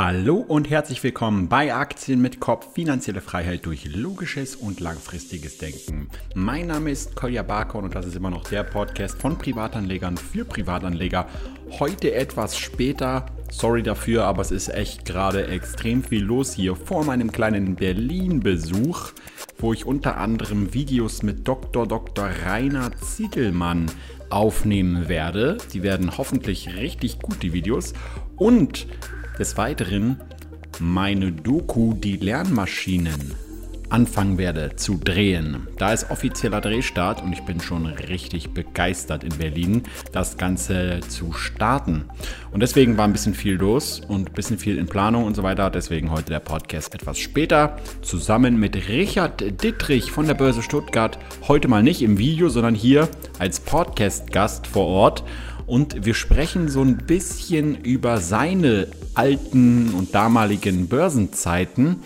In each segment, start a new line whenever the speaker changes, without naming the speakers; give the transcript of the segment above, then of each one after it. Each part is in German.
Hallo und herzlich willkommen bei Aktien mit Kopf, finanzielle Freiheit durch logisches und langfristiges Denken. Mein Name ist Kolja Barkon und das ist immer noch der Podcast von Privatanlegern für Privatanleger. Heute etwas später, sorry dafür, aber es ist echt gerade extrem viel los hier vor meinem kleinen Berlin-Besuch, wo ich unter anderem Videos mit Dr. Dr. Rainer Ziegelmann aufnehmen werde. Die werden hoffentlich richtig gut, die Videos. Und des Weiteren meine Doku Die Lernmaschinen anfangen werde zu drehen. Da ist offizieller Drehstart und ich bin schon richtig begeistert in Berlin, das Ganze zu starten. Und deswegen war ein bisschen viel los und ein bisschen viel in Planung und so weiter. Deswegen heute der Podcast etwas später zusammen mit Richard Dittrich von der Börse Stuttgart. Heute mal nicht im Video, sondern hier als Podcast-Gast vor Ort und wir sprechen so ein bisschen über seine alten und damaligen Börsenzeiten,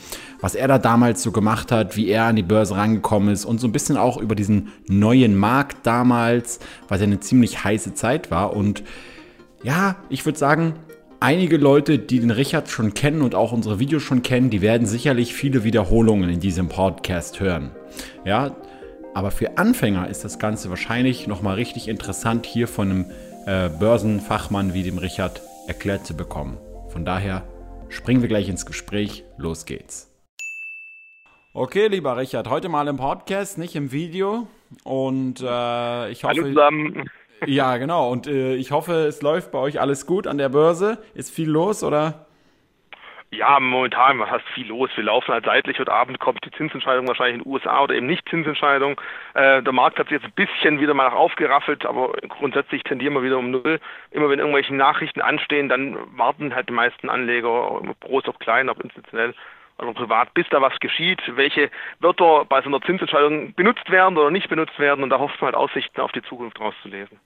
was er da damals so gemacht hat, wie er an die Börse rangekommen ist und so ein bisschen auch über diesen neuen Markt damals, was ja eine ziemlich heiße Zeit war und ja, ich würde sagen, einige Leute, die den Richard schon kennen und auch unsere Videos schon kennen, die werden sicherlich viele Wiederholungen in diesem Podcast hören. Ja, aber für Anfänger ist das Ganze wahrscheinlich nochmal richtig interessant, hier von einem äh, Börsenfachmann wie dem Richard erklärt zu bekommen. Von daher springen wir gleich ins Gespräch. Los geht's. Okay, lieber Richard, heute mal im Podcast, nicht im Video. Und äh, ich hoffe. Hallo zusammen. Ja, genau. Und äh, ich hoffe, es läuft bei euch alles gut an der Börse. Ist viel los, oder?
Ja, momentan was heißt viel los. Wir laufen halt seitlich. Heute Abend kommt die Zinsentscheidung wahrscheinlich in den USA oder eben nicht Zinsentscheidung. Äh, der Markt hat sich jetzt ein bisschen wieder mal aufgeraffelt, aber grundsätzlich tendieren wir wieder um Null. Immer wenn irgendwelche Nachrichten anstehen, dann warten halt die meisten Anleger, groß ob klein, ob institutionell oder privat, bis da was geschieht, welche Wörter bei so einer Zinsentscheidung benutzt werden oder nicht benutzt werden und da hofft man halt Aussichten auf die Zukunft rauszulesen.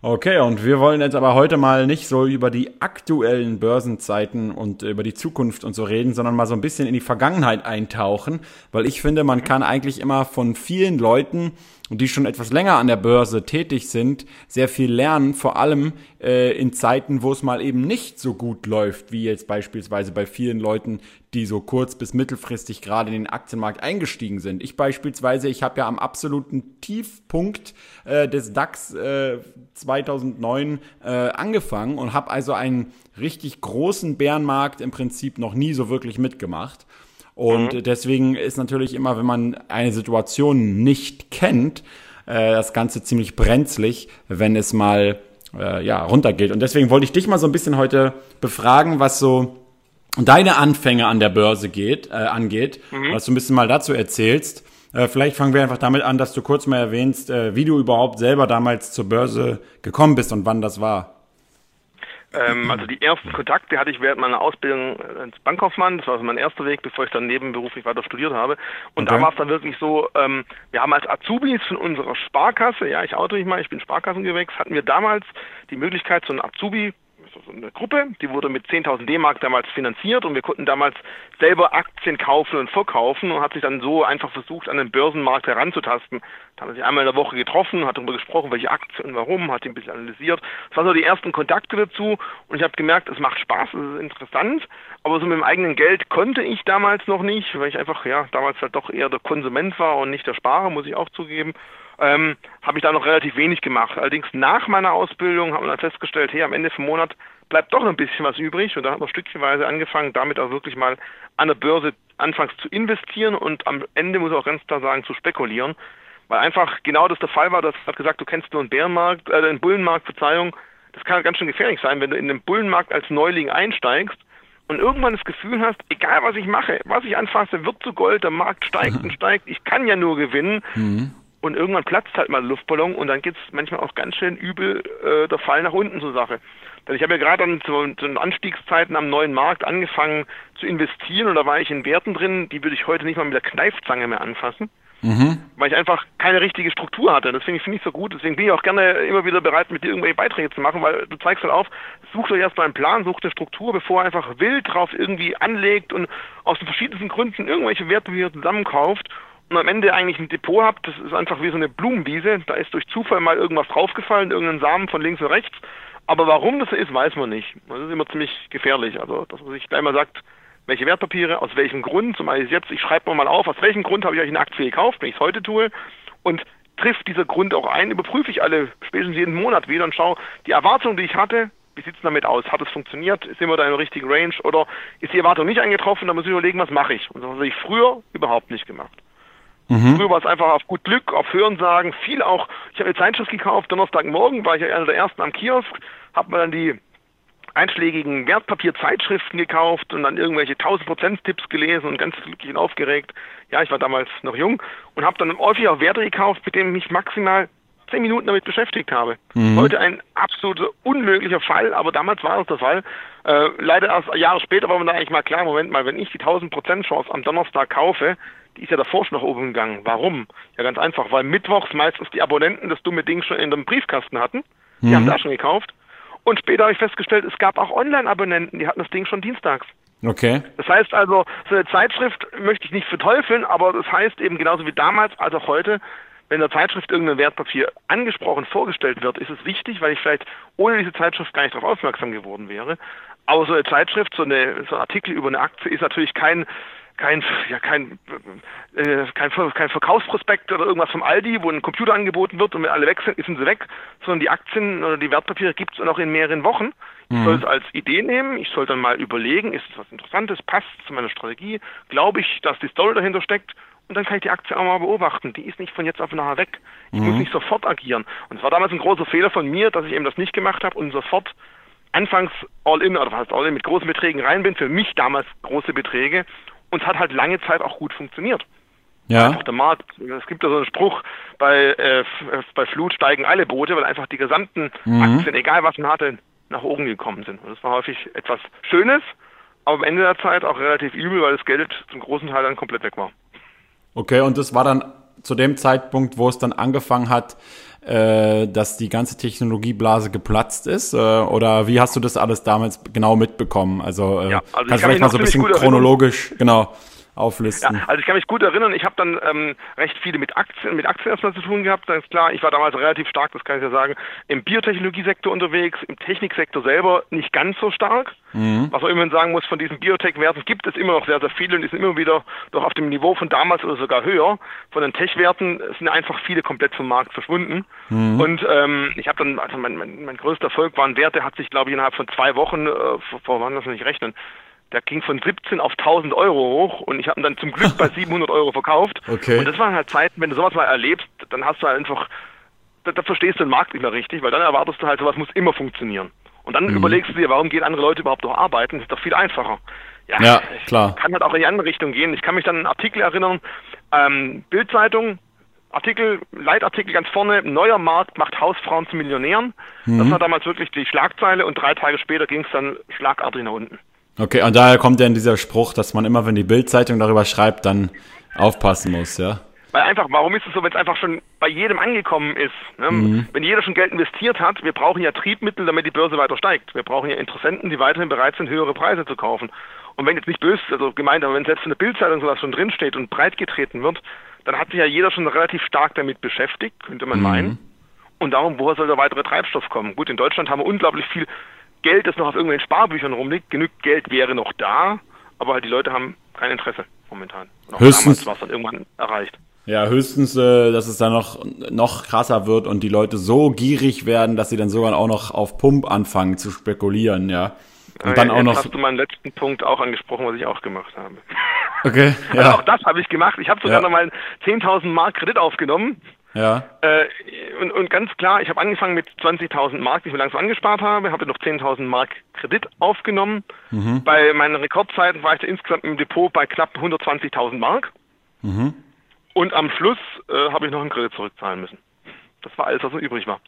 Okay, und wir wollen jetzt aber heute mal nicht so über die aktuellen Börsenzeiten und über die Zukunft und so reden, sondern mal so ein bisschen in die Vergangenheit eintauchen, weil ich finde, man kann eigentlich immer von vielen Leuten und die schon etwas länger an der Börse tätig sind, sehr viel lernen, vor allem äh, in Zeiten, wo es mal eben nicht so gut läuft, wie jetzt beispielsweise bei vielen Leuten, die so kurz bis mittelfristig gerade in den Aktienmarkt eingestiegen sind. Ich beispielsweise, ich habe ja am absoluten Tiefpunkt äh, des DAX äh, 2009 äh, angefangen und habe also einen richtig großen Bärenmarkt im Prinzip noch nie so wirklich mitgemacht. Und mhm. deswegen ist natürlich immer, wenn man eine Situation nicht kennt, äh, das Ganze ziemlich brenzlig, wenn es mal äh, ja, runtergeht. Und deswegen wollte ich dich mal so ein bisschen heute befragen, was so deine Anfänge an der Börse geht, äh, angeht, mhm. was du ein bisschen mal dazu erzählst. Äh, vielleicht fangen wir einfach damit an, dass du kurz mal erwähnst, äh, wie du überhaupt selber damals zur Börse gekommen bist und wann das war.
Ähm, also die ersten Kontakte hatte ich während meiner Ausbildung als Bankkaufmann. Das war also mein erster Weg, bevor ich dann nebenberuflich weiter studiert habe. Und okay. da war es dann wirklich so, ähm, wir haben als Azubis von unserer Sparkasse, ja, ich auto mich mal, ich bin Sparkassengewächs, hatten wir damals die Möglichkeit, so einen Azubi so eine Gruppe, die wurde mit 10.000 D-Mark damals finanziert und wir konnten damals selber Aktien kaufen und verkaufen und hat sich dann so einfach versucht, an den Börsenmarkt heranzutasten. Da haben wir sich einmal in der Woche getroffen, hat darüber gesprochen, welche Aktien und warum, hat die ein bisschen analysiert. Das waren so die ersten Kontakte dazu und ich habe gemerkt, es macht Spaß, es ist interessant, aber so mit dem eigenen Geld konnte ich damals noch nicht, weil ich einfach, ja, damals halt doch eher der Konsument war und nicht der Sparer, muss ich auch zugeben ähm, habe ich da noch relativ wenig gemacht. Allerdings nach meiner Ausbildung haben wir dann festgestellt, hey, am Ende vom Monat bleibt doch noch ein bisschen was übrig. Und da hat man stückchenweise angefangen, damit auch wirklich mal an der Börse anfangs zu investieren und am Ende muss ich auch ganz klar sagen, zu spekulieren, weil einfach genau das der Fall war, das hat gesagt, du kennst nur einen Bärenmarkt, äh, den Bullenmarkt, Verzeihung, das kann ganz schön gefährlich sein, wenn du in den Bullenmarkt als Neuling einsteigst und irgendwann das Gefühl hast, egal was ich mache, was ich anfasse, wird zu Gold, der Markt steigt und steigt, ich kann ja nur gewinnen. Mhm und irgendwann platzt halt mal der Luftballon und dann geht's manchmal auch ganz schön übel äh, der Fall nach unten zur Sache. Denn ich habe ja gerade dann zu, zu den Anstiegszeiten am neuen Markt angefangen zu investieren und da war ich in Werten drin, die würde ich heute nicht mal mit der Kneifzange mehr anfassen. Mhm. Weil ich einfach keine richtige Struktur hatte. Deswegen finde ich so gut. Deswegen bin ich auch gerne immer wieder bereit, mit dir irgendwelche Beiträge zu machen, weil du zeigst halt auf, sucht euch erstmal einen Plan, sucht eine Struktur, bevor er einfach wild drauf irgendwie anlegt und aus den verschiedensten Gründen irgendwelche Werte wieder zusammenkauft und am Ende eigentlich ein Depot habt, das ist einfach wie so eine Blumenwiese, da ist durch Zufall mal irgendwas draufgefallen, irgendein Samen von links und rechts, Aber warum das so ist, weiß man nicht. Das ist immer ziemlich gefährlich. Also, dass man sich gleich mal sagt, welche Wertpapiere, aus welchem Grund, zum Beispiel jetzt, ich schreibe mal auf, aus welchem Grund habe ich euch eine Aktie gekauft, wenn ich es heute tue, und trifft dieser Grund auch ein, überprüfe ich alle spätestens jeden Monat wieder und schaue, die Erwartung, die ich hatte, wie sieht es damit aus? Hat es funktioniert? Sind wir da in der richtigen Range? Oder ist die Erwartung nicht eingetroffen? Dann muss ich überlegen, was mache ich? Und das habe ich früher überhaupt nicht gemacht. Mhm. Früher war es einfach auf gut Glück, auf Hörensagen, viel auch. Ich habe eine Zeitschrift gekauft, Donnerstagmorgen war ich ja einer der ersten am Kiosk, habe mir dann die einschlägigen Wertpapierzeitschriften gekauft und dann irgendwelche 1000%-Tipps gelesen und ganz glücklich und aufgeregt. Ja, ich war damals noch jung und habe dann häufig auch Werte gekauft, mit denen ich mich maximal zehn Minuten damit beschäftigt habe. Mhm. Heute ein absolut unmöglicher Fall, aber damals war es der Fall. Äh, leider erst Jahre später war mir da eigentlich mal klar, Moment mal, wenn ich die 1000% Chance am Donnerstag kaufe, die ist ja davor schon nach oben gegangen. Warum? Ja, ganz einfach, weil mittwochs meistens die Abonnenten das dumme Ding schon in dem Briefkasten hatten. Die mhm. haben da schon gekauft. Und später habe ich festgestellt, es gab auch Online-Abonnenten, die hatten das Ding schon dienstags.
Okay.
Das heißt also, so eine Zeitschrift möchte ich nicht verteufeln, aber das heißt eben genauso wie damals als auch heute, wenn in der Zeitschrift irgendein Wertpapier angesprochen vorgestellt wird, ist es wichtig, weil ich vielleicht ohne diese Zeitschrift gar nicht darauf aufmerksam geworden wäre. Aber so eine Zeitschrift, so, eine, so ein Artikel über eine Aktie ist natürlich kein kein, ja, kein, äh, kein, kein Verkaufsprospekt oder irgendwas vom Aldi, wo ein Computer angeboten wird und wenn alle weg sind, sind sie weg, sondern die Aktien oder die Wertpapiere gibt es noch in mehreren Wochen. Ich mhm. soll es als Idee nehmen, ich soll dann mal überlegen, ist es was Interessantes, passt zu meiner Strategie, glaube ich, dass die Story dahinter steckt und dann kann ich die Aktie auch mal beobachten. Die ist nicht von jetzt auf nachher weg. Ich mhm. muss nicht sofort agieren. Und es war damals ein großer Fehler von mir, dass ich eben das nicht gemacht habe und sofort anfangs All-In, oder fast All-In mit großen Beträgen rein bin. Für mich damals große Beträge und es hat halt lange Zeit auch gut funktioniert. Ja. Einfach der Markt. Es gibt ja so einen Spruch, bei, äh, bei Flut steigen alle Boote, weil einfach die gesamten mhm. Aktien, egal was man hatte, nach oben gekommen sind. Und das war häufig etwas Schönes, aber am Ende der Zeit auch relativ übel, weil das Geld zum großen Teil dann komplett weg war.
Okay, und das war dann zu dem Zeitpunkt, wo es dann angefangen hat, äh, dass die ganze Technologieblase geplatzt ist? Äh, oder wie hast du das alles damals genau mitbekommen? Also, äh, ja, also kannst du vielleicht mal so ein bisschen chronologisch, genau auflisten.
Ja, also ich kann mich gut erinnern, ich habe dann ähm, recht viele mit Aktien, mit Aktien erstmal zu tun gehabt, ganz klar. Ich war damals relativ stark, das kann ich ja sagen, im Biotechnologiesektor unterwegs, im Techniksektor selber nicht ganz so stark. Mhm. Was man immerhin sagen muss, von diesen Biotech-Werten gibt es immer noch sehr, sehr viele und die sind immer wieder doch auf dem Niveau von damals oder sogar höher. Von den Tech-Werten sind einfach viele komplett vom Markt verschwunden. Mhm. Und ähm, ich habe dann, also mein, mein, mein größter Erfolg war ein Wert, der hat sich, glaube ich, innerhalb von zwei Wochen, äh, vor, vor wann das nicht rechnen, der ging von 17 auf 1000 Euro hoch und ich habe ihn dann zum Glück bei 700 Euro verkauft.
Okay.
Und das waren halt Zeiten, wenn du sowas mal erlebst, dann hast du halt einfach, da, da verstehst du den Markt nicht mehr richtig, weil dann erwartest du halt, sowas muss immer funktionieren. Und dann mhm. überlegst du dir, warum gehen andere Leute überhaupt noch arbeiten? Das ist doch viel einfacher.
Ja, ja klar.
Kann halt auch in die andere Richtung gehen. Ich kann mich dann an einen Artikel erinnern, ähm, Bildzeitung, Artikel, Leitartikel ganz vorne, neuer Markt macht Hausfrauen zu Millionären. Mhm. Das war damals wirklich die Schlagzeile und drei Tage später ging es dann schlagartig nach unten.
Okay, und daher kommt dann dieser Spruch, dass man immer, wenn die Bildzeitung darüber schreibt, dann aufpassen muss, ja?
Weil einfach, warum ist es so, wenn es einfach schon bei jedem angekommen ist? Ne? Mhm. Wenn jeder schon Geld investiert hat, wir brauchen ja Triebmittel, damit die Börse weiter steigt. Wir brauchen ja Interessenten, die weiterhin bereit sind, höhere Preise zu kaufen. Und wenn jetzt nicht böse, also gemeint, aber wenn selbst in der Bildzeitung sowas schon drinsteht und breit getreten wird, dann hat sich ja jeder schon relativ stark damit beschäftigt, könnte man mhm. meinen. Und darum, woher soll der weitere Treibstoff kommen? Gut, in Deutschland haben wir unglaublich viel Geld, das noch auf irgendwelchen Sparbüchern rumliegt. Genügend Geld wäre noch da, aber halt die Leute haben kein Interesse momentan.
Und höchstens
war es dann irgendwann erreicht.
Ja, höchstens, äh, dass es dann noch, noch krasser wird und die Leute so gierig werden, dass sie dann sogar auch noch auf Pump anfangen zu spekulieren, ja.
Und dann auch noch. hast du meinen letzten Punkt auch angesprochen, was ich auch gemacht habe.
Okay,
ja. Also auch das habe ich gemacht. Ich habe sogar ja. noch mal 10.000 Mark Kredit aufgenommen
ja.
Äh, und, und ganz klar, ich habe angefangen mit 20.000 Mark, die ich mir langsam angespart habe, habe noch 10.000 Mark Kredit aufgenommen. Mhm. Bei meinen Rekordzeiten war ich da insgesamt im Depot bei knapp 120.000 Mark. Mhm. Und am Schluss äh, habe ich noch einen Kredit zurückzahlen müssen. Das war alles, was noch übrig war.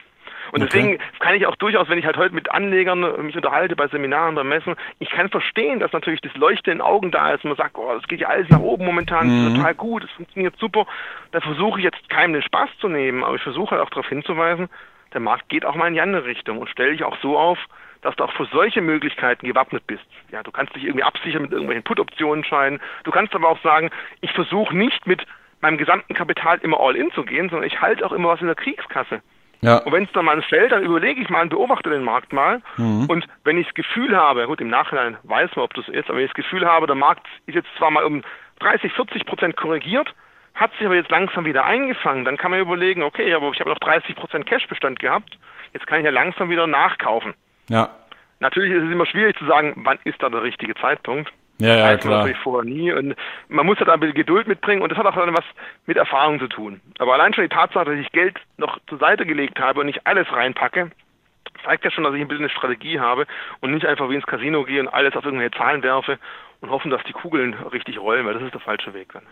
Und okay. deswegen kann ich auch durchaus, wenn ich halt heute mit Anlegern mich unterhalte bei Seminaren, bei Messen, ich kann verstehen, dass natürlich das Leuchten in den Augen da ist und man sagt, oh, das geht ja alles nach oben momentan, mhm. total gut, es funktioniert super. Da versuche ich jetzt keinem den Spaß zu nehmen, aber ich versuche halt auch darauf hinzuweisen, der Markt geht auch mal in die andere Richtung und stelle dich auch so auf, dass du auch für solche Möglichkeiten gewappnet bist. Ja, du kannst dich irgendwie absichern mit irgendwelchen Put-Optionen scheinen. Du kannst aber auch sagen, ich versuche nicht mit meinem gesamten Kapital immer all in zu gehen, sondern ich halte auch immer was in der Kriegskasse. Ja. Und wenn es dann mal fällt, dann überlege ich mal und beobachte den Markt mal. Mhm. Und wenn ich das Gefühl habe, gut, im Nachhinein weiß man, ob das ist, aber wenn ich das Gefühl habe, der Markt ist jetzt zwar mal um 30, 40 Prozent korrigiert, hat sich aber jetzt langsam wieder eingefangen, dann kann man überlegen, okay, aber ich habe noch 30 Prozent Cashbestand gehabt, jetzt kann ich ja langsam wieder nachkaufen.
Ja.
Natürlich ist es immer schwierig zu sagen, wann ist da der richtige Zeitpunkt.
Ja, ja, das klar.
natürlich vorher nie. Und man muss halt ein bisschen Geduld mitbringen und das hat auch dann was mit Erfahrung zu tun. Aber allein schon die Tatsache, dass ich Geld noch zur Seite gelegt habe und nicht alles reinpacke, zeigt ja schon, dass ich ein bisschen eine Strategie habe und nicht einfach wie ins Casino gehe und alles auf irgendwelche Zahlen werfe und hoffen, dass die Kugeln richtig rollen, weil das ist der falsche Weg dann.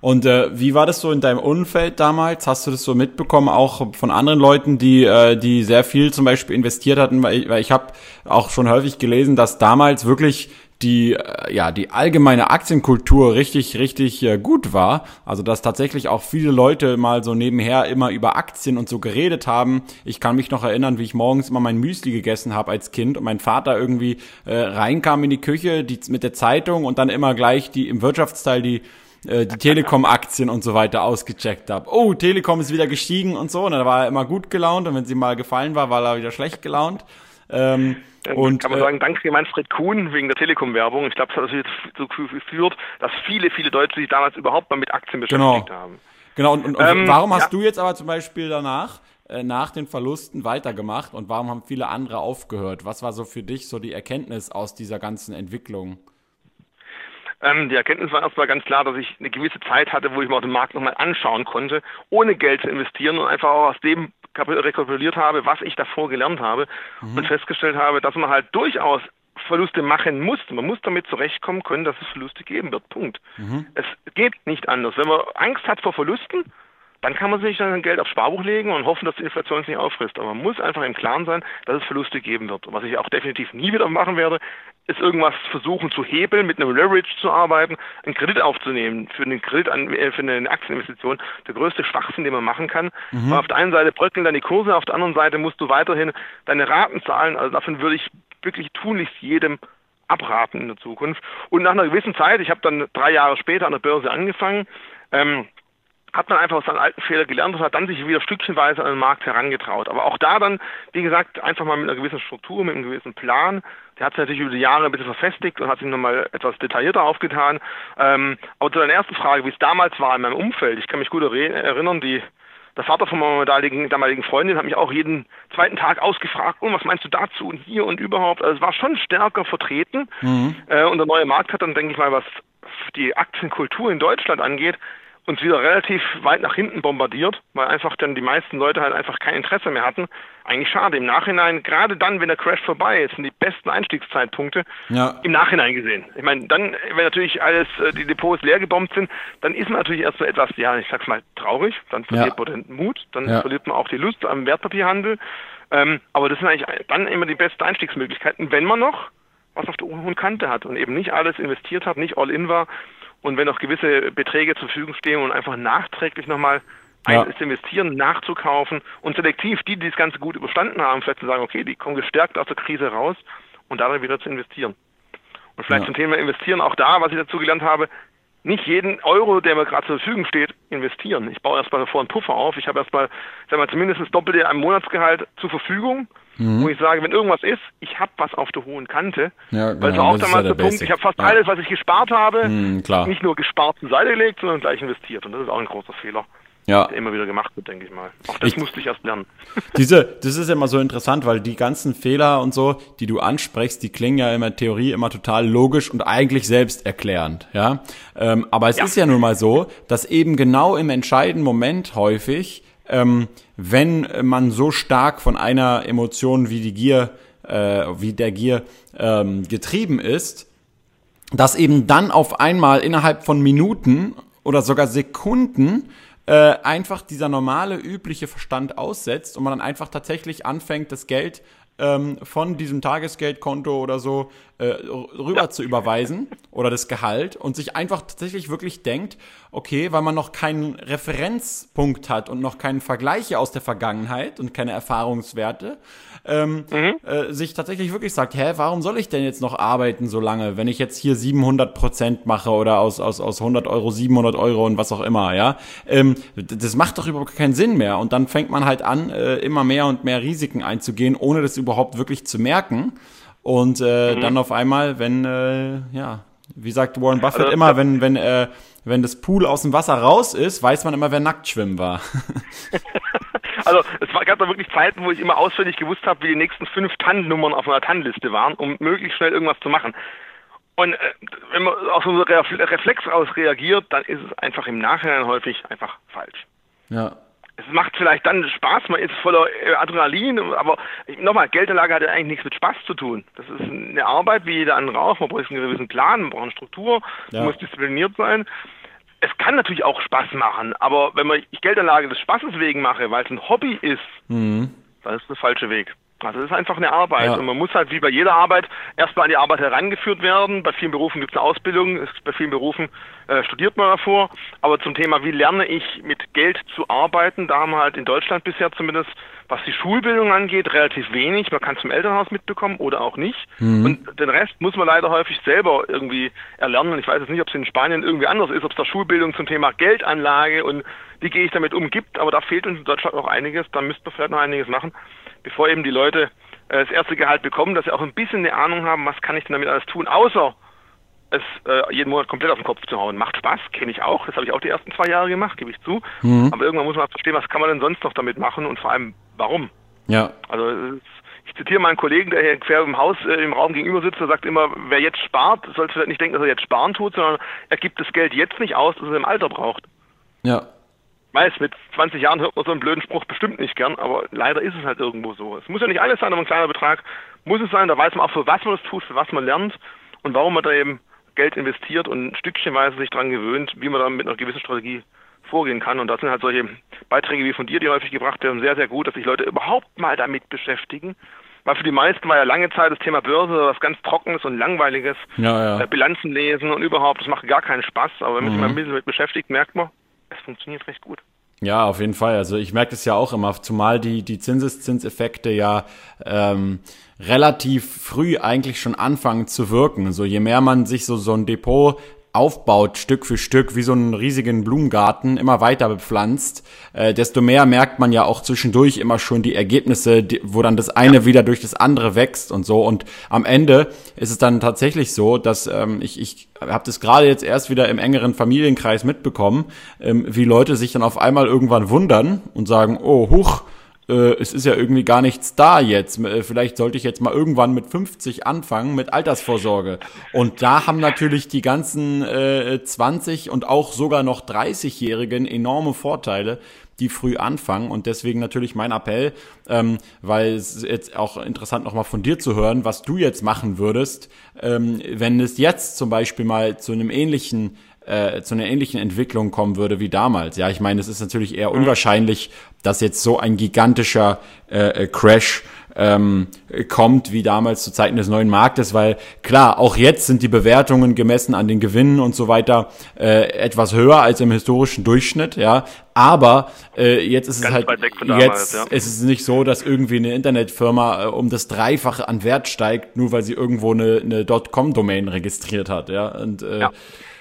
Und äh, wie war das so in deinem Umfeld damals? Hast du das so mitbekommen, auch von anderen Leuten, die, äh, die sehr viel zum Beispiel investiert hatten? Weil ich, weil ich habe auch schon häufig gelesen, dass damals wirklich die äh, ja die allgemeine Aktienkultur richtig richtig äh, gut war also dass tatsächlich auch viele Leute mal so nebenher immer über Aktien und so geredet haben ich kann mich noch erinnern wie ich morgens immer mein Müsli gegessen habe als Kind und mein Vater irgendwie äh, reinkam in die Küche die mit der Zeitung und dann immer gleich die im Wirtschaftsteil die äh, die Telekom-Aktien und so weiter ausgecheckt habe. Oh, Telekom ist wieder gestiegen und so. Und dann war er immer gut gelaunt und wenn sie mal gefallen war, war er wieder schlecht gelaunt. Ähm,
dann und, kann man äh, sagen, danke Manfred Kuhn wegen der Telekom-Werbung. Ich glaube, das hat dazu geführt, dass viele, viele Deutsche sich damals überhaupt mal mit Aktien beschäftigt
genau.
haben.
Genau, und, und, und ähm, warum hast ja. du jetzt aber zum Beispiel danach, äh, nach den Verlusten weitergemacht und warum haben viele andere aufgehört? Was war so für dich so die Erkenntnis aus dieser ganzen Entwicklung?
Ähm, die Erkenntnis war erstmal ganz klar, dass ich eine gewisse Zeit hatte, wo ich mir den Markt nochmal anschauen konnte, ohne Geld zu investieren und einfach auch aus dem rekapituliert habe, was ich davor gelernt habe mhm. und festgestellt habe, dass man halt durchaus Verluste machen muss. Man muss damit zurechtkommen können, dass es Verluste geben wird. Punkt. Mhm. Es geht nicht anders. Wenn man Angst hat vor Verlusten, dann kann man sich dann sein Geld aufs Sparbuch legen und hoffen, dass die Inflation es nicht auffrisst. Aber man muss einfach im Klaren sein, dass es Verluste geben wird. Und was ich auch definitiv nie wieder machen werde, ist irgendwas versuchen zu hebeln, mit einem Leverage zu arbeiten, einen Kredit aufzunehmen für einen Kredit an, äh, für eine Aktieninvestition. Der größte Schwachsinn, den man machen kann. Mhm. auf der einen Seite bröckeln dann die Kurse, auf der anderen Seite musst du weiterhin deine Raten zahlen. Also davon würde ich wirklich tunlichst jedem abraten in der Zukunft. Und nach einer gewissen Zeit, ich habe dann drei Jahre später an der Börse angefangen, ähm, hat man einfach aus seinen alten Fehlern gelernt und hat dann sich wieder stückchenweise an den Markt herangetraut. Aber auch da dann, wie gesagt, einfach mal mit einer gewissen Struktur, mit einem gewissen Plan. Der hat sich natürlich über die Jahre ein bisschen verfestigt und hat sich nochmal etwas detaillierter aufgetan. Ähm, aber zu deiner ersten Frage, wie es damals war in meinem Umfeld, ich kann mich gut erinnern, die der Vater von meiner damaligen, damaligen Freundin hat mich auch jeden zweiten Tag ausgefragt, und was meinst du dazu und hier und überhaupt. Also es war schon stärker vertreten. Mhm. Äh, und der neue Markt hat dann, denke ich mal, was die Aktienkultur in Deutschland angeht, uns wieder relativ weit nach hinten bombardiert, weil einfach dann die meisten Leute halt einfach kein Interesse mehr hatten. Eigentlich schade. Im Nachhinein, gerade dann, wenn der Crash vorbei ist, sind die besten Einstiegszeitpunkte
ja.
im Nachhinein gesehen. Ich meine, dann, wenn natürlich alles, äh, die Depots leer gebombt sind, dann ist man natürlich erstmal etwas, ja, ich sag's mal, traurig, dann verliert ja. man den Mut, dann ja. verliert man auch die Lust am Wertpapierhandel. Ähm, aber das sind eigentlich dann immer die besten Einstiegsmöglichkeiten, wenn man noch was auf der hohen Kante hat und eben nicht alles investiert hat, nicht all in war, und wenn auch gewisse Beträge zur Verfügung stehen und einfach nachträglich nochmal ja. investieren, nachzukaufen und selektiv die, die das Ganze gut überstanden haben, vielleicht zu sagen, okay, die kommen gestärkt aus der Krise raus und darin wieder zu investieren. Und vielleicht ja. zum Thema Investieren auch da, was ich dazu gelernt habe, nicht jeden Euro, der mir gerade zur Verfügung steht, investieren. Ich baue erstmal vor einen Puffer auf. Ich habe erstmal, sag mal, zumindest das Doppelte am Monatsgehalt zur Verfügung mhm. wo ich sage, wenn irgendwas ist, ich habe was auf der hohen Kante. Ja, genau, weil so auch damals ja der, Punkt, ich habe fast ja. alles, was ich gespart habe, mhm, nicht nur gespart zur Seite gelegt, sondern gleich investiert. Und das ist auch ein großer Fehler. Ja. Der immer wieder gemacht wird, denke ich mal. Auch das ich, musste ich erst lernen.
Diese, das ist immer so interessant, weil die ganzen Fehler und so, die du ansprichst, die klingen ja immer Theorie immer total logisch und eigentlich selbsterklärend, ja. Ähm, aber es ja. ist ja nun mal so, dass eben genau im entscheidenden Moment häufig ähm, wenn man so stark von einer Emotion wie die Gier, äh, wie der Gier ähm, getrieben ist, dass eben dann auf einmal innerhalb von Minuten oder sogar Sekunden äh, einfach dieser normale, übliche Verstand aussetzt und man dann einfach tatsächlich anfängt, das Geld ähm, von diesem Tagesgeldkonto oder so äh, rüber ja. zu überweisen oder das Gehalt und sich einfach tatsächlich wirklich denkt, okay, weil man noch keinen Referenzpunkt hat und noch keinen Vergleiche aus der Vergangenheit und keine Erfahrungswerte, ähm, mhm. äh, sich tatsächlich wirklich sagt, hä, warum soll ich denn jetzt noch arbeiten so lange, wenn ich jetzt hier 700 Prozent mache oder aus, aus, aus 100 Euro 700 Euro und was auch immer, ja, ähm, das macht doch überhaupt keinen Sinn mehr und dann fängt man halt an, äh, immer mehr und mehr Risiken einzugehen, ohne das überhaupt wirklich zu merken. Und äh, mhm. dann auf einmal, wenn, äh, ja, wie sagt Warren Buffett also, immer, wenn, wenn, äh, wenn das Pool aus dem Wasser raus ist, weiß man immer, wer nackt schwimmen war.
also es gab da wirklich Zeiten, wo ich immer auswendig gewusst habe, wie die nächsten fünf TAN-Nummern auf einer TAN-Liste waren, um möglichst schnell irgendwas zu machen. Und äh, wenn man auf so einen Reflex aus reagiert, dann ist es einfach im Nachhinein häufig einfach falsch.
Ja
es macht vielleicht dann Spaß, man ist voller äh, Adrenalin, aber nochmal, Geldanlage hat ja eigentlich nichts mit Spaß zu tun. Das ist eine Arbeit wie jeder andere auch. Man braucht einen gewissen Plan, man braucht eine Struktur, ja. man muss diszipliniert sein. Es kann natürlich auch Spaß machen, aber wenn man Geldanlage des Spaßes wegen mache, weil es ein Hobby ist, mhm. dann ist das der falsche Weg. Also es ist einfach eine Arbeit ja. und man muss halt wie bei jeder Arbeit erstmal an die Arbeit herangeführt werden. Bei vielen Berufen gibt es eine Ausbildung, bei vielen Berufen äh, studiert man davor. Aber zum Thema, wie lerne ich mit Geld zu arbeiten, da haben wir halt in Deutschland bisher zumindest, was die Schulbildung angeht, relativ wenig. Man kann es vom Elternhaus mitbekommen oder auch nicht. Mhm. Und den Rest muss man leider häufig selber irgendwie erlernen. Ich weiß jetzt nicht, ob es in Spanien irgendwie anders ist, ob es da Schulbildung zum Thema Geldanlage und wie gehe ich damit um gibt, aber da fehlt uns in Deutschland noch einiges. Da müsste man vielleicht noch einiges machen bevor eben die Leute äh, das erste Gehalt bekommen, dass sie auch ein bisschen eine Ahnung haben, was kann ich denn damit alles tun, außer es äh, jeden Monat komplett auf den Kopf zu hauen. Macht Spaß, kenne ich auch. Das habe ich auch die ersten zwei Jahre gemacht, gebe ich zu. Mhm. Aber irgendwann muss man verstehen, was kann man denn sonst noch damit machen und vor allem, warum.
Ja.
Also ich zitiere meinen Kollegen, der hier quer im Haus äh, im Raum gegenüber sitzt, der sagt immer, wer jetzt spart, sollte vielleicht nicht denken, dass er jetzt sparen tut, sondern er gibt das Geld jetzt nicht aus, das er im Alter braucht.
Ja
weiß, mit 20 Jahren hört man so einen blöden Spruch bestimmt nicht gern, aber leider ist es halt irgendwo so. Es muss ja nicht alles sein, aber ein kleiner Betrag muss es sein. Da weiß man auch, für was man das tut, für was man lernt und warum man da eben Geld investiert und ein Stückchenweise sich dran gewöhnt, wie man da mit einer gewissen Strategie vorgehen kann. Und das sind halt solche Beiträge wie von dir, die häufig gebracht werden, sehr, sehr gut, dass sich Leute überhaupt mal damit beschäftigen. Weil für die meisten war ja lange Zeit das Thema Börse was ganz Trockenes und Langweiliges.
Ja, ja.
Äh, Bilanzen lesen und überhaupt, das macht gar keinen Spaß. Aber wenn man sich mal ein bisschen damit beschäftigt, merkt man, es funktioniert recht gut.
Ja, auf jeden Fall. Also ich merke das ja auch immer, zumal die, die Zinseszinseffekte ja ähm, relativ früh eigentlich schon anfangen zu wirken. So je mehr man sich so, so ein Depot aufbaut, Stück für Stück, wie so einen riesigen Blumengarten, immer weiter bepflanzt, äh, desto mehr merkt man ja auch zwischendurch immer schon die Ergebnisse, die, wo dann das eine wieder durch das andere wächst und so. Und am Ende ist es dann tatsächlich so, dass ähm, ich, ich habe das gerade jetzt erst wieder im engeren Familienkreis mitbekommen, ähm, wie Leute sich dann auf einmal irgendwann wundern und sagen, oh, huch, es ist ja irgendwie gar nichts da jetzt. Äh, vielleicht sollte ich jetzt mal irgendwann mit 50 anfangen mit Altersvorsorge. Und da haben natürlich die ganzen äh, 20 und auch sogar noch 30-Jährigen enorme Vorteile, die früh anfangen. Und deswegen natürlich mein Appell, ähm, weil es ist jetzt auch interessant nochmal von dir zu hören, was du jetzt machen würdest, ähm, wenn es jetzt zum Beispiel mal zu einem ähnlichen äh, zu einer ähnlichen Entwicklung kommen würde wie damals. Ja, ich meine, es ist natürlich eher unwahrscheinlich, dass jetzt so ein gigantischer äh, äh, Crash ähm, kommt wie damals zu Zeiten des neuen Marktes, weil klar, auch jetzt sind die Bewertungen gemessen an den Gewinnen und so weiter äh, etwas höher als im historischen Durchschnitt, ja. Aber äh, jetzt ist Ganz es halt damals, jetzt ja. ist es nicht so, dass irgendwie eine Internetfirma äh, um das Dreifache an Wert steigt, nur weil sie irgendwo eine, eine .com-Domain registriert hat, ja. Und äh, ja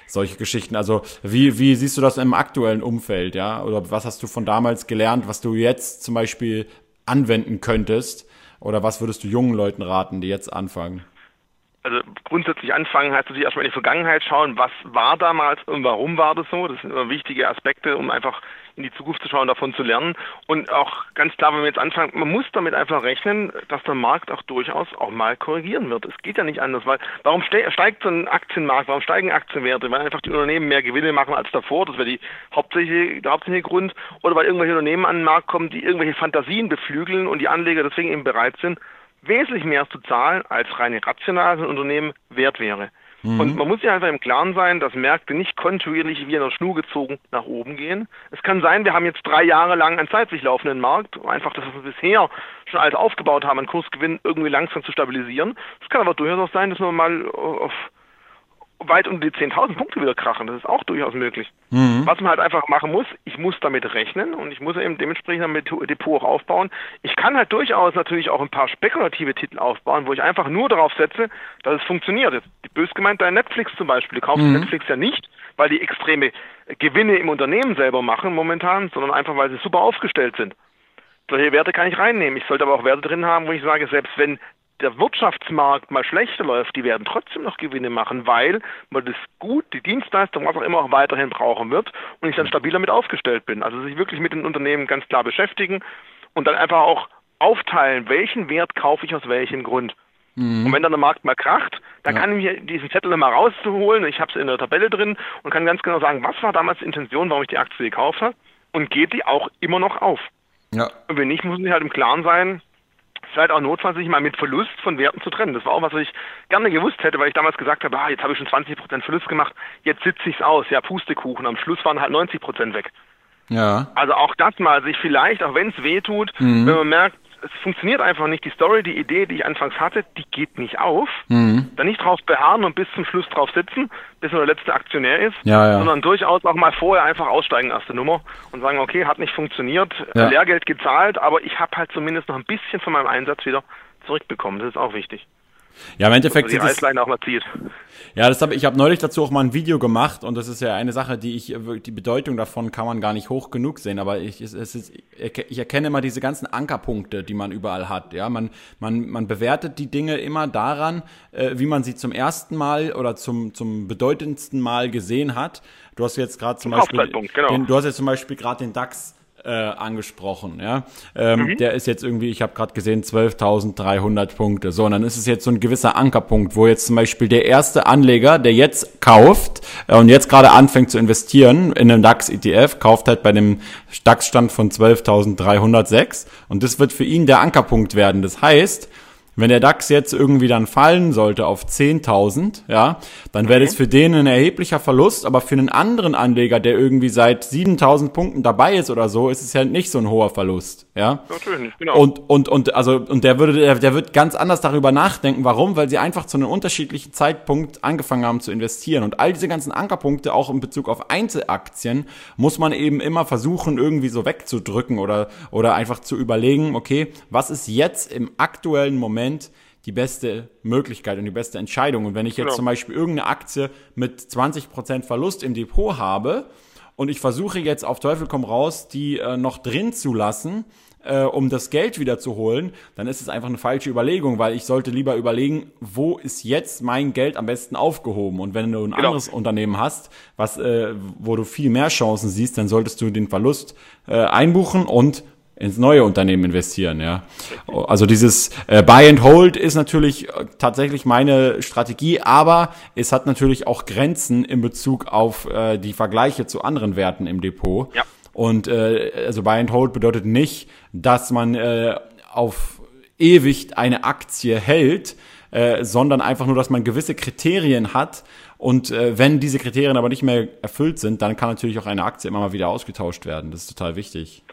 solche Geschichten. Also wie, wie siehst du das im aktuellen Umfeld, ja? Oder was hast du von damals gelernt, was du jetzt zum Beispiel anwenden könntest? Oder was würdest du jungen Leuten raten, die jetzt anfangen?
Also grundsätzlich anfangen heißt natürlich erstmal in die Vergangenheit schauen, was war damals und warum war das so. Das sind immer wichtige Aspekte, um einfach in die Zukunft zu schauen, davon zu lernen. Und auch ganz klar, wenn wir jetzt anfangen, man muss damit einfach rechnen, dass der Markt auch durchaus auch mal korrigieren wird. Es geht ja nicht anders, weil warum steigt so ein Aktienmarkt, warum steigen Aktienwerte? Weil einfach die Unternehmen mehr Gewinne machen als davor, das wäre hauptsächliche, der hauptsächliche Grund. Oder weil irgendwelche Unternehmen an den Markt kommen, die irgendwelche Fantasien beflügeln und die Anleger deswegen eben bereit sind, wesentlich mehr zu zahlen, als reine rational ein Unternehmen wert wäre. Mhm. Und man muss sich einfach im Klaren sein, dass Märkte nicht kontinuierlich wie in der Schnur gezogen nach oben gehen. Es kann sein, wir haben jetzt drei Jahre lang einen zeitlich laufenden Markt, einfach das, was wir bisher schon alles aufgebaut haben, einen Kursgewinn irgendwie langsam zu stabilisieren. Es kann aber durchaus auch sein, dass wir mal auf weit unter die 10.000 Punkte wieder krachen. Das ist auch durchaus möglich. Mhm. Was man halt einfach machen muss, ich muss damit rechnen und ich muss eben dementsprechend damit Depot auch aufbauen. Ich kann halt durchaus natürlich auch ein paar spekulative Titel aufbauen, wo ich einfach nur darauf setze, dass es funktioniert. Jetzt, bös gemeint dein Netflix zum Beispiel. Du kaufst mhm. Netflix ja nicht, weil die extreme Gewinne im Unternehmen selber machen momentan, sondern einfach, weil sie super aufgestellt sind. Solche Werte kann ich reinnehmen. Ich sollte aber auch Werte drin haben, wo ich sage, selbst wenn der Wirtschaftsmarkt mal schlechter läuft, die werden trotzdem noch Gewinne machen, weil man das Gut, die Dienstleistung, was auch immer auch weiterhin brauchen wird und ich dann stabiler mit aufgestellt bin. Also sich wirklich mit den Unternehmen ganz klar beschäftigen und dann einfach auch aufteilen, welchen Wert kaufe ich aus welchem Grund. Mhm. Und wenn dann der Markt mal kracht, dann ja. kann ich mir diesen Zettel mal rausholen, ich habe es in der Tabelle drin und kann ganz genau sagen, was war damals die Intention, warum ich die Aktie gekauft habe und geht die auch immer noch auf. Ja. Und wenn nicht, muss ich halt im Klaren sein, vielleicht auch notfalls sich mal mit Verlust von Werten zu trennen. Das war auch was, was ich gerne gewusst hätte, weil ich damals gesagt habe, ah, jetzt habe ich schon 20% Verlust gemacht, jetzt sitze ich es aus, ja, Pustekuchen. Am Schluss waren halt 90% weg. Ja. Also auch das mal, sich vielleicht, auch wenn es weh tut, mhm. wenn man merkt, es funktioniert einfach nicht. Die Story, die Idee, die ich anfangs hatte, die geht nicht auf. Mhm. Dann nicht drauf beharren und bis zum Schluss drauf sitzen, bis man der letzte Aktionär ist, ja, ja. sondern durchaus auch mal vorher einfach aussteigen, erste Nummer, und sagen, okay, hat nicht funktioniert, ja. Lehrgeld gezahlt, aber ich habe halt zumindest noch ein bisschen von meinem Einsatz wieder zurückbekommen. Das ist auch wichtig.
Ja, im Endeffekt die Reißleine auch mal zieht. Ja, das habe ich habe neulich dazu auch mal ein Video gemacht und das ist ja eine Sache, die ich die Bedeutung davon kann man gar nicht hoch genug sehen, aber ich es ist, ich erkenne immer diese ganzen Ankerpunkte, die man überall hat, ja, man man man bewertet die Dinge immer daran, äh, wie man sie zum ersten Mal oder zum zum bedeutendsten Mal gesehen hat. Du hast jetzt gerade zum Beispiel genau. den, du hast jetzt zum Beispiel gerade den DAX äh, angesprochen. Ja, ähm, mhm. der ist jetzt irgendwie, ich habe gerade gesehen, 12.300 Punkte. So, und dann ist es jetzt so ein gewisser Ankerpunkt, wo jetzt zum Beispiel der erste Anleger, der jetzt kauft äh, und jetzt gerade anfängt zu investieren in einem DAX ETF, kauft halt bei dem DAX-Stand von 12.306 und das wird für ihn der Ankerpunkt werden. Das heißt, wenn der DAX jetzt irgendwie dann fallen sollte auf 10.000, ja, dann wäre das für den ein erheblicher Verlust, aber für einen anderen Anleger, der irgendwie seit 7.000 Punkten dabei ist oder so, ist es ja nicht so ein hoher Verlust, ja. Natürlich, genau. Und, und, und, also, und der würde, der, der wird ganz anders darüber nachdenken. Warum? Weil sie einfach zu einem unterschiedlichen Zeitpunkt angefangen haben zu investieren. Und all diese ganzen Ankerpunkte, auch in Bezug auf Einzelaktien, muss man eben immer versuchen, irgendwie so wegzudrücken oder, oder einfach zu überlegen, okay, was ist jetzt im aktuellen Moment Moment die beste Möglichkeit und die beste Entscheidung. Und wenn ich jetzt genau. zum Beispiel irgendeine Aktie mit 20% Verlust im Depot habe und ich versuche jetzt auf Teufel komm raus, die äh, noch drin zu lassen, äh, um das Geld wieder zu holen, dann ist es einfach eine falsche Überlegung, weil ich sollte lieber überlegen, wo ist jetzt mein Geld am besten aufgehoben? Und wenn du ein genau. anderes Unternehmen hast, was, äh, wo du viel mehr Chancen siehst, dann solltest du den Verlust äh, einbuchen und ins neue Unternehmen investieren, ja. Also dieses äh, Buy and Hold ist natürlich äh, tatsächlich meine Strategie, aber es hat natürlich auch Grenzen in Bezug auf äh, die Vergleiche zu anderen Werten im Depot. Ja. Und äh, also Buy and Hold bedeutet nicht, dass man äh, auf ewig eine Aktie hält, äh, sondern einfach nur, dass man gewisse Kriterien hat. Und äh, wenn diese Kriterien aber nicht mehr erfüllt sind, dann kann natürlich auch eine Aktie immer mal wieder ausgetauscht werden. Das ist total wichtig.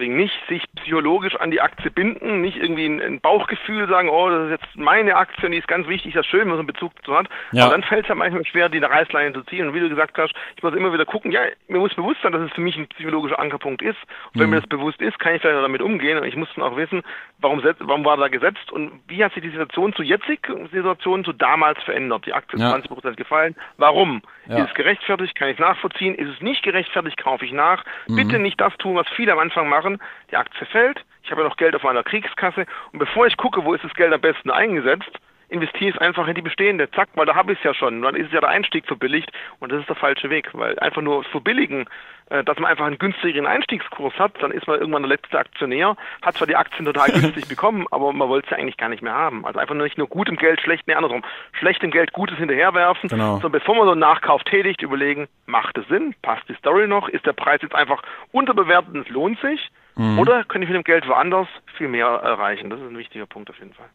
Deswegen nicht sich psychologisch an die Aktie binden, nicht irgendwie ein, ein, Bauchgefühl sagen, oh, das ist jetzt meine Aktie und die ist ganz wichtig, das ist schön, wenn man so einen Bezug dazu hat. Ja. Aber dann fällt es ja manchmal schwer, die Reißleine zu ziehen. Und wie du gesagt hast, ich muss immer wieder gucken, ja, mir muss bewusst sein, dass es für mich ein psychologischer Ankerpunkt ist. Und mhm. wenn mir das bewusst ist, kann ich vielleicht damit umgehen. Und ich muss dann auch wissen, warum, warum war da gesetzt und wie hat sich die Situation zu jetzigen Situation zu damals verändert. Die Aktie ist ja. 20 Prozent gefallen. Warum? Ja. Ist es gerechtfertigt? Kann ich es nachvollziehen? Ist es nicht gerechtfertigt? Kaufe ich nach? Mhm. Bitte nicht das tun, was viele am Anfang machen machen, die Aktie fällt, ich habe ja noch Geld auf meiner Kriegskasse und bevor ich gucke, wo ist das Geld am besten eingesetzt, investiere es einfach in die bestehende. Zack, weil da habe ich es ja schon. Und dann ist es ja der Einstieg verbilligt und das ist der falsche Weg, weil einfach nur verbilligen, äh, dass man einfach einen günstigeren Einstiegskurs hat, dann ist man irgendwann der letzte Aktionär, hat zwar die Aktien total günstig bekommen, aber man wollte es ja eigentlich gar nicht mehr haben. Also einfach nur nicht nur gut im Geld, schlecht, nee, andersrum. Schlecht im Geld, Gutes hinterherwerfen, genau. sondern bevor man so einen Nachkauf tätigt, überlegen, macht es Sinn? Passt die Story noch? Ist der Preis jetzt einfach unterbewertet und es lohnt sich? Mhm. Oder kann ich mit dem Geld woanders viel mehr erreichen? Das ist ein wichtiger Punkt auf jeden Fall.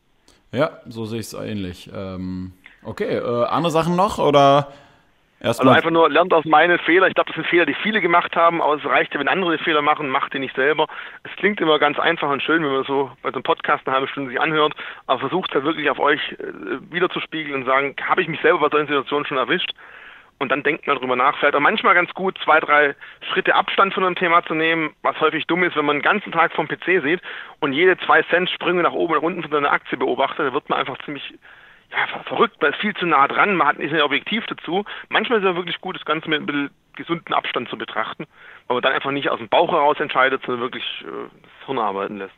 Ja, so sehe ich es ähnlich. Ähm, Okay, äh, andere Sachen noch oder
Erstmal also einfach nur lernt aus meinen Fehlern. Ich glaube, das sind Fehler, die viele gemacht haben, aber es reicht ja, wenn andere Fehler machen, macht die nicht selber. Es klingt immer ganz einfach und schön, wenn man so bei so einem Podcast eine halbe Stunde sich anhört, aber versucht halt wirklich auf euch äh, wiederzuspiegeln und sagen, habe ich mich selber bei solchen Situationen schon erwischt? Und dann denkt man drüber nach. Vielleicht auch manchmal ganz gut, zwei, drei Schritte Abstand von einem Thema zu nehmen, was häufig dumm ist, wenn man den ganzen Tag vom PC sieht und jede zwei Cent Sprünge nach oben und unten von einer Aktie beobachtet, da wird man einfach ziemlich ja, verrückt, man ist viel zu nah dran, man hat nicht ein Objektiv dazu. Manchmal ist es ja wirklich gut, das Ganze mit ein bisschen gesunden Abstand zu betrachten, weil man dann einfach nicht aus dem Bauch heraus entscheidet, sondern wirklich äh, das Hirn arbeiten lässt.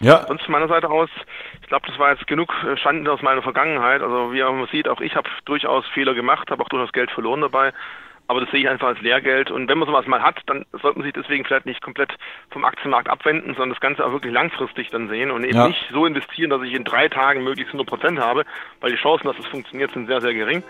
Ja. Sonst von meiner Seite aus, ich glaube, das war jetzt genug äh, Schande aus meiner Vergangenheit. Also wie man sieht, auch ich habe durchaus Fehler gemacht, habe auch durchaus Geld verloren dabei aber das sehe ich einfach als Lehrgeld. Und wenn man sowas mal hat, dann sollte man sich deswegen vielleicht nicht komplett vom Aktienmarkt abwenden, sondern das Ganze auch wirklich langfristig dann sehen und eben ja. nicht so investieren, dass ich in drei Tagen möglichst 100 Prozent habe, weil die Chancen, dass es das funktioniert, sind sehr, sehr gering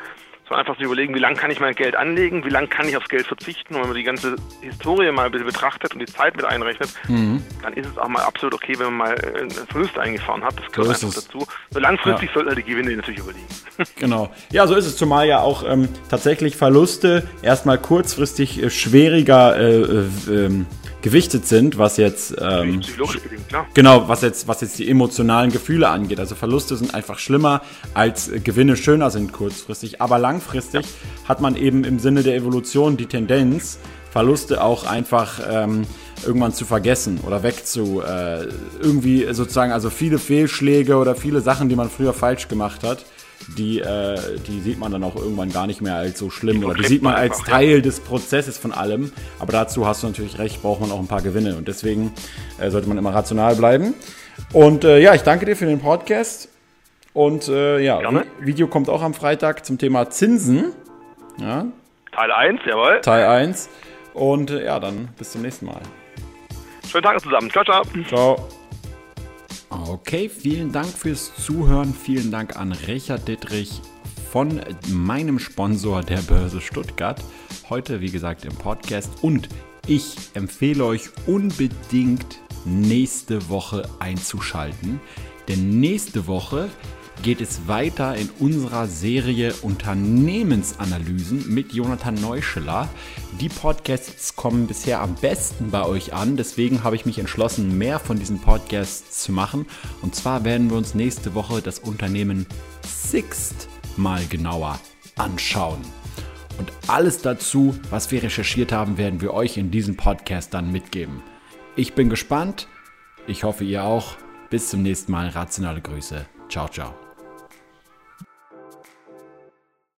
sondern einfach zu überlegen, wie lange kann ich mein Geld anlegen, wie lange kann ich aufs Geld verzichten. Und wenn man die ganze Historie mal ein bisschen betrachtet und die Zeit mit einrechnet, mhm. dann ist es auch mal absolut okay, wenn man mal einen Verlust eingefahren hat. Das gehört so einfach dazu. So langfristig ja. sollten halt die Gewinne natürlich überlegen.
Genau. Ja, so ist es, zumal ja auch ähm, tatsächlich Verluste erstmal kurzfristig äh, schwieriger äh, äh, ähm, gewichtet sind, was jetzt ähm, genau, was jetzt was jetzt die emotionalen Gefühle angeht. Also Verluste sind einfach schlimmer als Gewinne schöner sind kurzfristig, aber langfristig ja. hat man eben im Sinne der Evolution die Tendenz Verluste auch einfach ähm, irgendwann zu vergessen oder wegzu äh, irgendwie sozusagen also viele Fehlschläge oder viele Sachen, die man früher falsch gemacht hat die, äh, die sieht man dann auch irgendwann gar nicht mehr als so schlimm oder die sieht man als Teil des Prozesses von allem. Aber dazu hast du natürlich recht, braucht man auch ein paar Gewinne und deswegen äh, sollte man immer rational bleiben. Und äh, ja, ich danke dir für den Podcast. Und äh, ja, Gerne. Video kommt auch am Freitag zum Thema Zinsen. Ja.
Teil 1, jawohl.
Teil 1. Und äh, ja, dann bis zum nächsten Mal.
Schönen Tag zusammen. Ciao, ciao.
Ciao. Okay, vielen Dank fürs Zuhören. Vielen Dank an Richard Dittrich von meinem Sponsor der Börse Stuttgart. Heute, wie gesagt, im Podcast. Und ich empfehle euch unbedingt nächste Woche einzuschalten. Denn nächste Woche geht es weiter in unserer Serie Unternehmensanalysen mit Jonathan Neuscheler. Die Podcasts kommen bisher am besten bei euch an, deswegen habe ich mich entschlossen, mehr von diesen Podcasts zu machen. Und zwar werden wir uns nächste Woche das Unternehmen Sixt mal genauer anschauen. Und alles dazu, was wir recherchiert haben, werden wir euch in diesem Podcast dann mitgeben. Ich bin gespannt. Ich hoffe, ihr auch. Bis zum nächsten Mal. Rationale Grüße. Ciao, ciao.